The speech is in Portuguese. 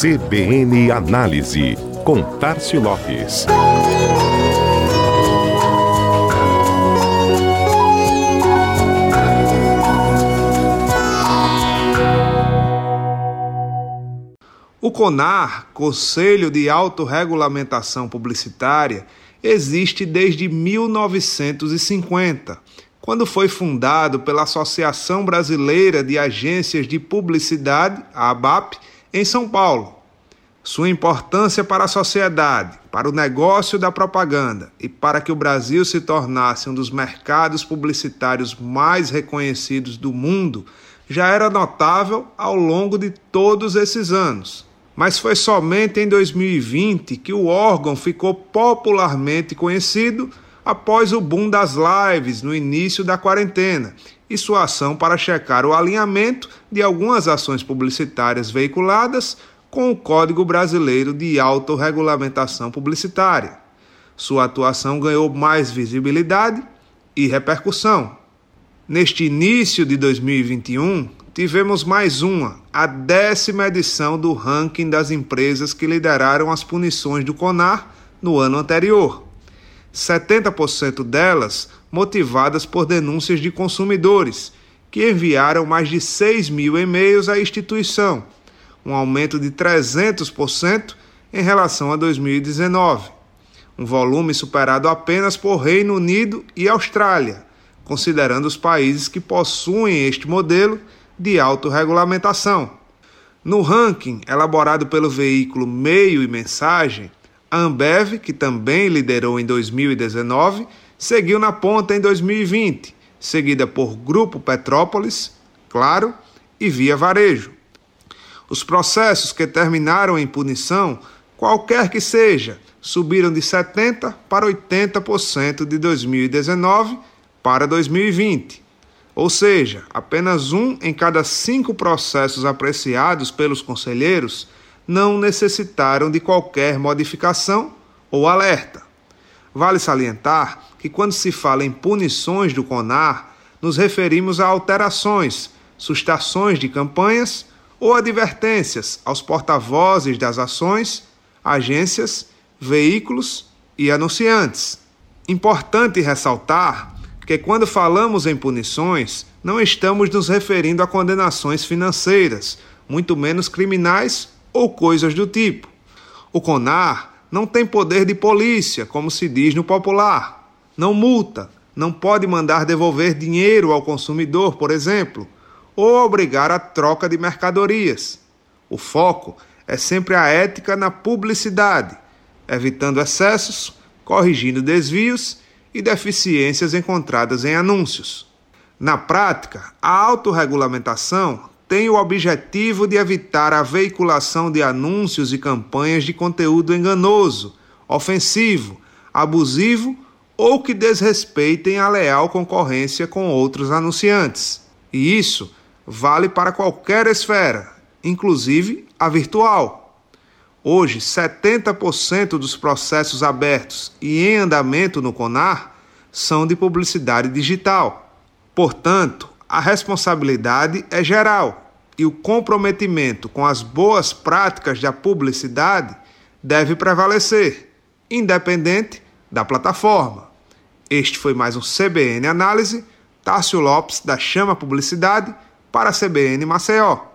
CBN Análise, com Tarcio Lopes. O CONAR, Conselho de Autorregulamentação Publicitária, existe desde 1950, quando foi fundado pela Associação Brasileira de Agências de Publicidade, a ABAP, em São Paulo. Sua importância para a sociedade, para o negócio da propaganda e para que o Brasil se tornasse um dos mercados publicitários mais reconhecidos do mundo já era notável ao longo de todos esses anos mas foi somente em 2020 que o órgão ficou popularmente conhecido após o boom das lives no início da quarentena e sua ação para checar o alinhamento de algumas ações publicitárias veiculadas com o Código Brasileiro de Autorregulamentação Publicitária. Sua atuação ganhou mais visibilidade e repercussão. Neste início de 2021, tivemos mais uma, a décima edição do ranking das empresas que lideraram as punições do CONAR no ano anterior. 70% delas motivadas por denúncias de consumidores, que enviaram mais de 6 mil e-mails à instituição, um aumento de 300% em relação a 2019. Um volume superado apenas por Reino Unido e Austrália, considerando os países que possuem este modelo de autorregulamentação. No ranking elaborado pelo veículo Meio e Mensagem, a Ambev, que também liderou em 2019, seguiu na ponta em 2020, seguida por Grupo Petrópolis, Claro e Via Varejo. Os processos que terminaram em punição, qualquer que seja, subiram de 70% para 80% de 2019 para 2020 ou seja, apenas um em cada cinco processos apreciados pelos conselheiros não necessitaram de qualquer modificação ou alerta. Vale salientar que, quando se fala em punições do CONAR, nos referimos a alterações, sustações de campanhas ou advertências aos porta-vozes das ações, agências, veículos e anunciantes. Importante ressaltar que quando falamos em punições, não estamos nos referindo a condenações financeiras, muito menos criminais ou coisas do tipo. O CONAR não tem poder de polícia, como se diz no popular. Não multa, não pode mandar devolver dinheiro ao consumidor, por exemplo, ou obrigar a troca de mercadorias. O foco é sempre a ética na publicidade, evitando excessos, corrigindo desvios e deficiências encontradas em anúncios. Na prática, a autorregulamentação tem o objetivo de evitar a veiculação de anúncios e campanhas de conteúdo enganoso, ofensivo, abusivo ou que desrespeitem a leal concorrência com outros anunciantes. E isso vale para qualquer esfera, inclusive a virtual. Hoje, 70% dos processos abertos e em andamento no CONAR são de publicidade digital. Portanto, a responsabilidade é geral e o comprometimento com as boas práticas da publicidade deve prevalecer, independente da plataforma. Este foi mais um CBN Análise. Tássio Lopes, da Chama Publicidade, para a CBN Maceió.